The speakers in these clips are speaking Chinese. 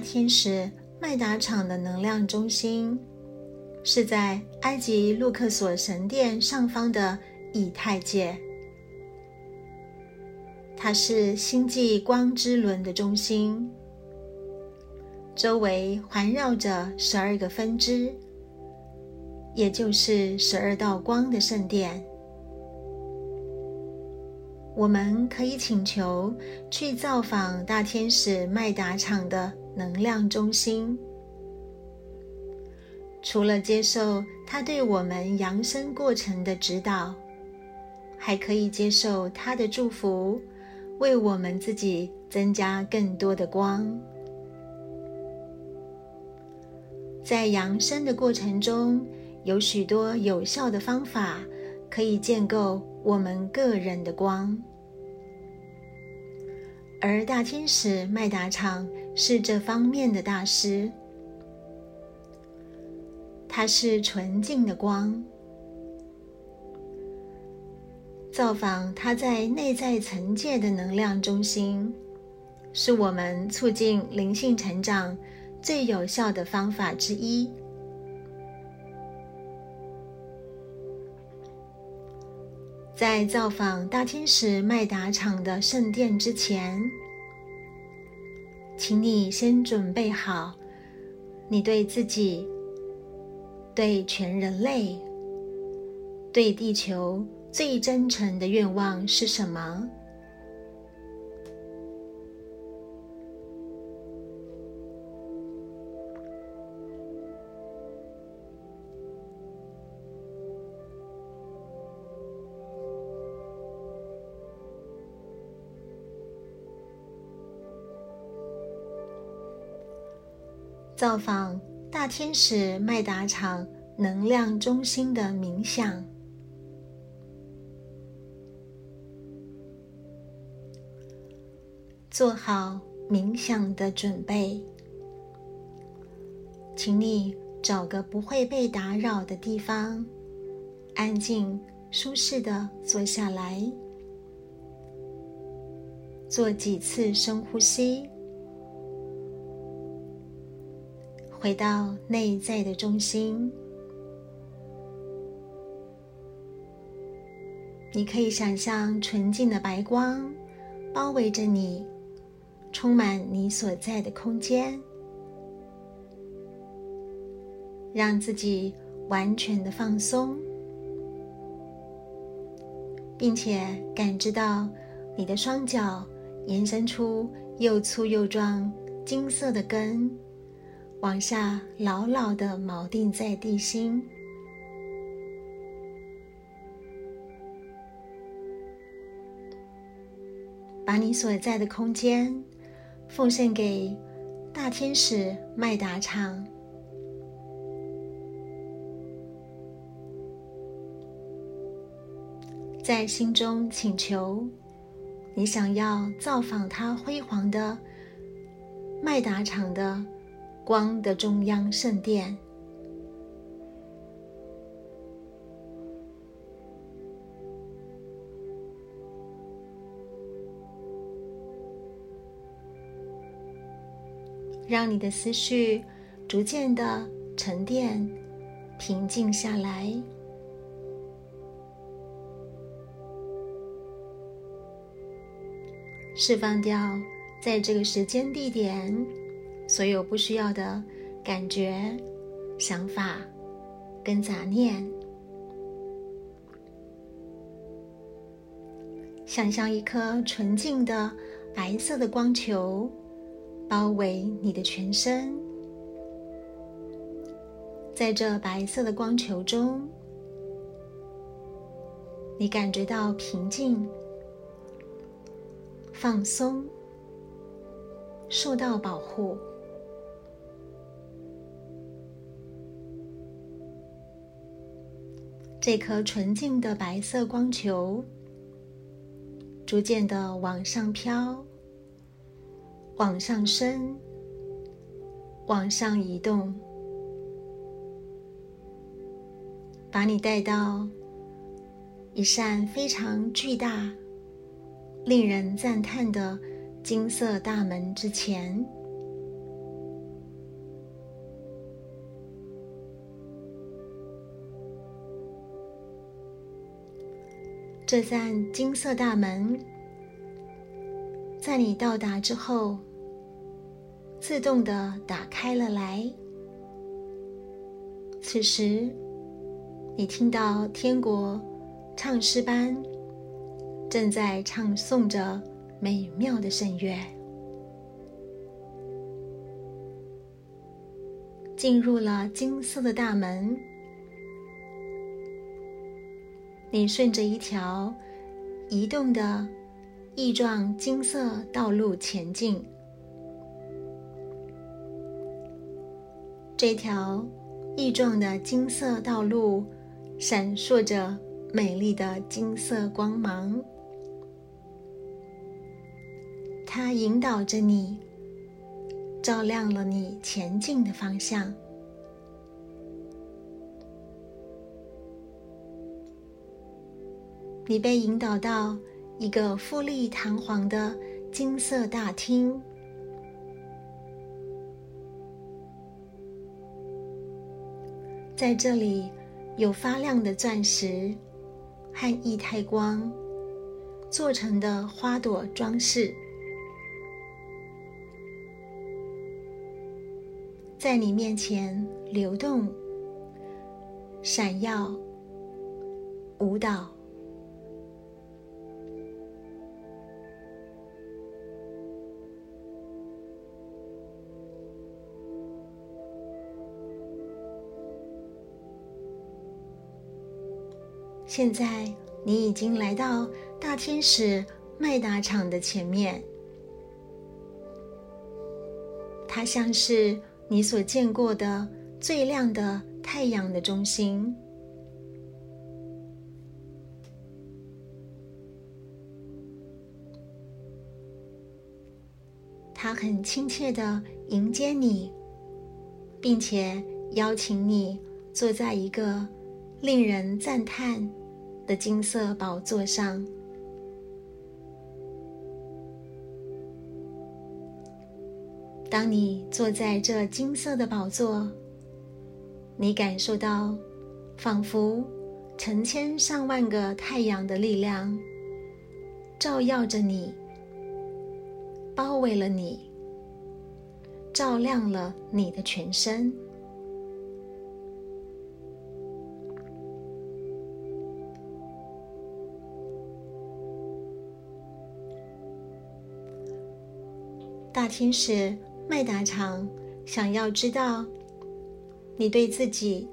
天使麦达场的能量中心是在埃及路克索神殿上方的以太界，它是星际光之轮的中心，周围环绕着十二个分支，也就是十二道光的圣殿。我们可以请求去造访大天使麦达场的能量中心。除了接受他对我们扬升过程的指导，还可以接受他的祝福，为我们自己增加更多的光。在扬升的过程中，有许多有效的方法可以建构我们个人的光。而大天使麦达场是这方面的大师，他是纯净的光。造访他在内在层界的能量中心，是我们促进灵性成长最有效的方法之一。在造访大天使麦达场的圣殿之前，请你先准备好，你对自己、对全人类、对地球最真诚的愿望是什么？造访大天使麦达场能量中心的冥想，做好冥想的准备。请你找个不会被打扰的地方，安静、舒适的坐下来，做几次深呼吸。回到内在的中心，你可以想象纯净的白光包围着你，充满你所在的空间，让自己完全的放松，并且感知到你的双脚延伸出又粗又壮金色的根。往下牢牢的锚定在地心，把你所在的空间奉献给大天使麦达场，在心中请求你想要造访他辉煌的麦达场的。光的中央圣殿，让你的思绪逐渐的沉淀、平静下来，释放掉在这个时间地点。所有不需要的感觉、想法跟杂念，想象一颗纯净的白色的光球包围你的全身，在这白色的光球中，你感觉到平静、放松、受到保护。这颗纯净的白色光球逐渐的往上飘，往上升，往上移动，把你带到一扇非常巨大、令人赞叹的金色大门之前。这扇金色大门，在你到达之后，自动的打开了来。此时，你听到天国唱诗班正在唱诵着美妙的圣乐。进入了金色的大门，你顺着一条移动的翼状金色道路前进。这条翼状的金色道路闪烁着美丽的金色光芒，它引导着你。照亮了你前进的方向。你被引导到一个富丽堂皇的金色大厅，在这里有发亮的钻石和液态光做成的花朵装饰。在你面前流动、闪耀、舞蹈。现在你已经来到大天使麦达场的前面，它像是。你所见过的最亮的太阳的中心，他很亲切的迎接你，并且邀请你坐在一个令人赞叹的金色宝座上。当你坐在这金色的宝座，你感受到仿佛成千上万个太阳的力量照耀着你，包围了你，照亮了你的全身。大天使。麦达场想要知道你对自己、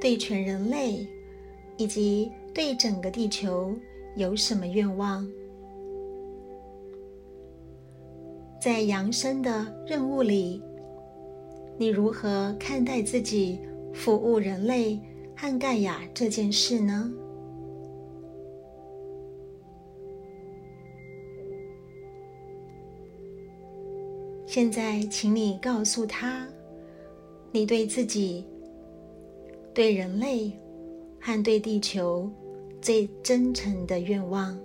对全人类以及对整个地球有什么愿望？在扬升的任务里，你如何看待自己服务人类和盖亚这件事呢？现在，请你告诉他，你对自己、对人类和对地球最真诚的愿望。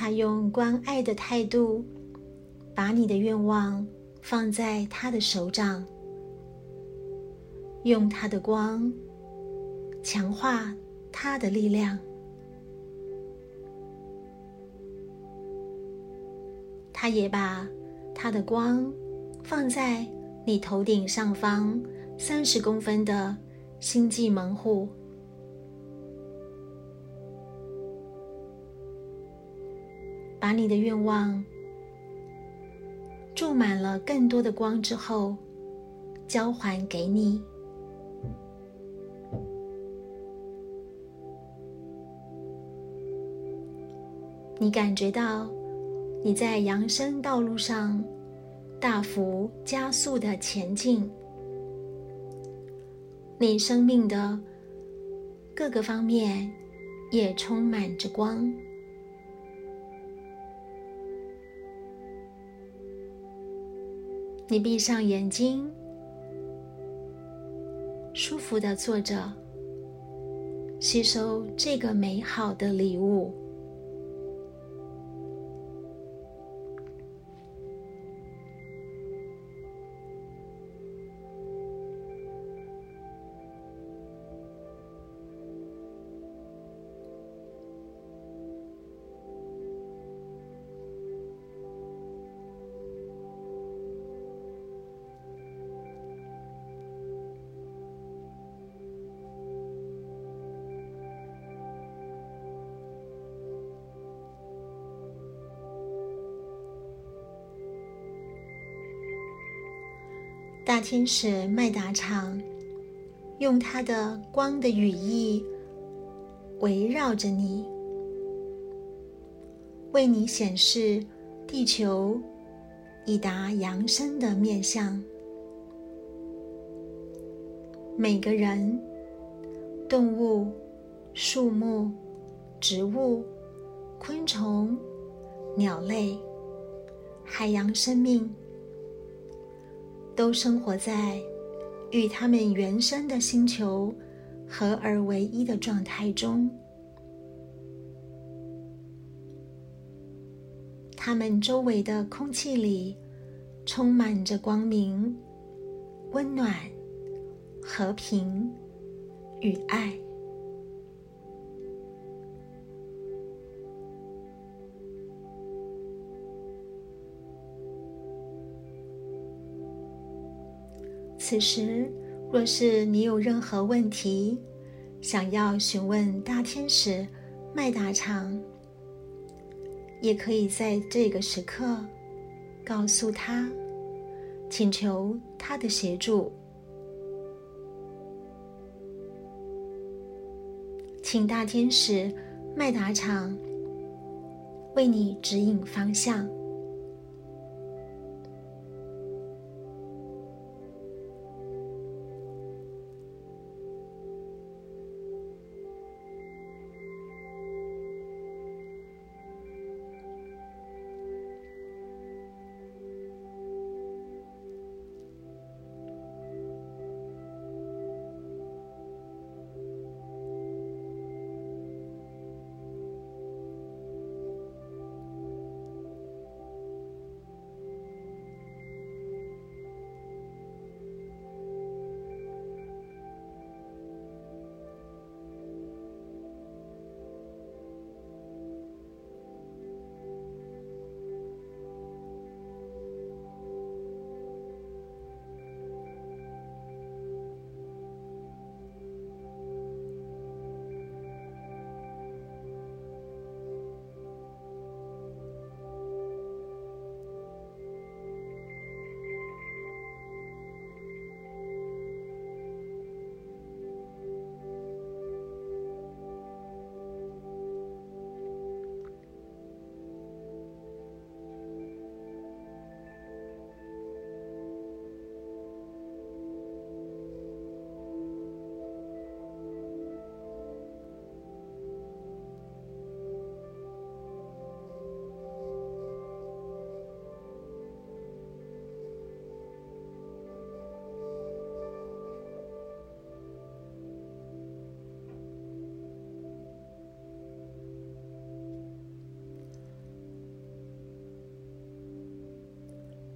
他用关爱的态度，把你的愿望放在他的手掌，用他的光强化他的力量。他也把他的光放在你头顶上方三十公分的星际门户。把你的愿望注满了更多的光之后，交还给你。你感觉到你在扬升道路上大幅加速的前进，你生命的各个方面也充满着光。你闭上眼睛，舒服的坐着，吸收这个美好的礼物。大天使麦达场用它的光的羽翼围绕着你，为你显示地球已达扬升的面相。每个人、动物、树木、植物、昆虫、鸟类、海洋生命。都生活在与他们原生的星球合而为一的状态中，他们周围的空气里充满着光明、温暖、和平与爱。此时，若是你有任何问题，想要询问大天使麦达场，也可以在这个时刻告诉他，请求他的协助，请大天使麦达场为你指引方向。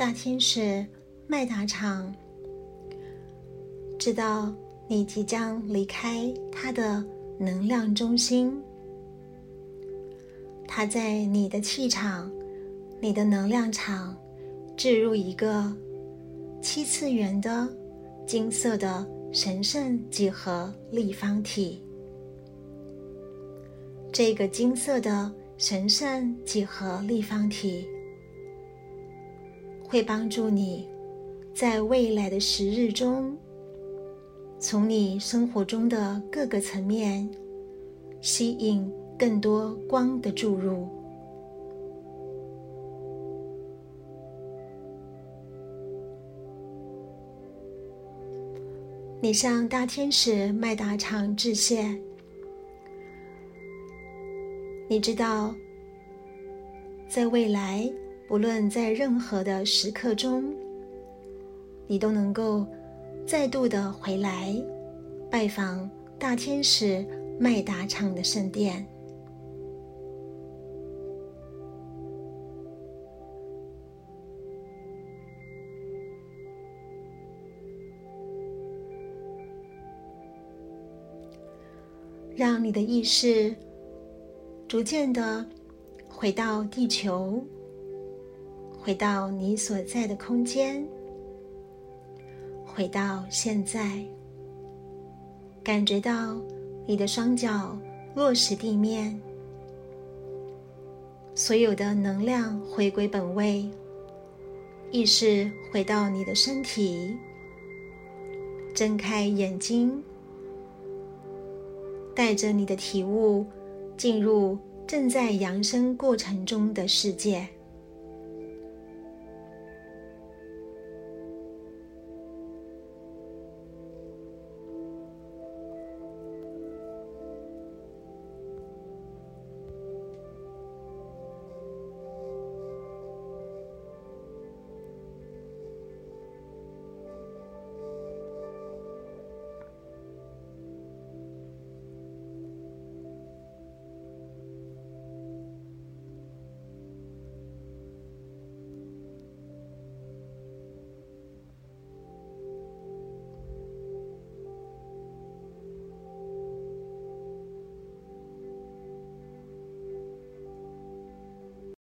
大天使麦达场知道你即将离开他的能量中心，他在你的气场、你的能量场置入一个七次元的金色的神圣几何立方体。这个金色的神圣几何立方体，会帮助你在未来的时日中，从你生活中的各个层面吸引更多光的注入。你向大天使麦达场致谢。你知道，在未来，不论在任何的时刻中，你都能够再度的回来拜访大天使麦达场的圣殿。让你的意识逐渐的回到地球，回到你所在的空间，回到现在，感觉到你的双脚落实地面，所有的能量回归本位，意识回到你的身体，睁开眼睛。带着你的体悟，进入正在扬升过程中的世界。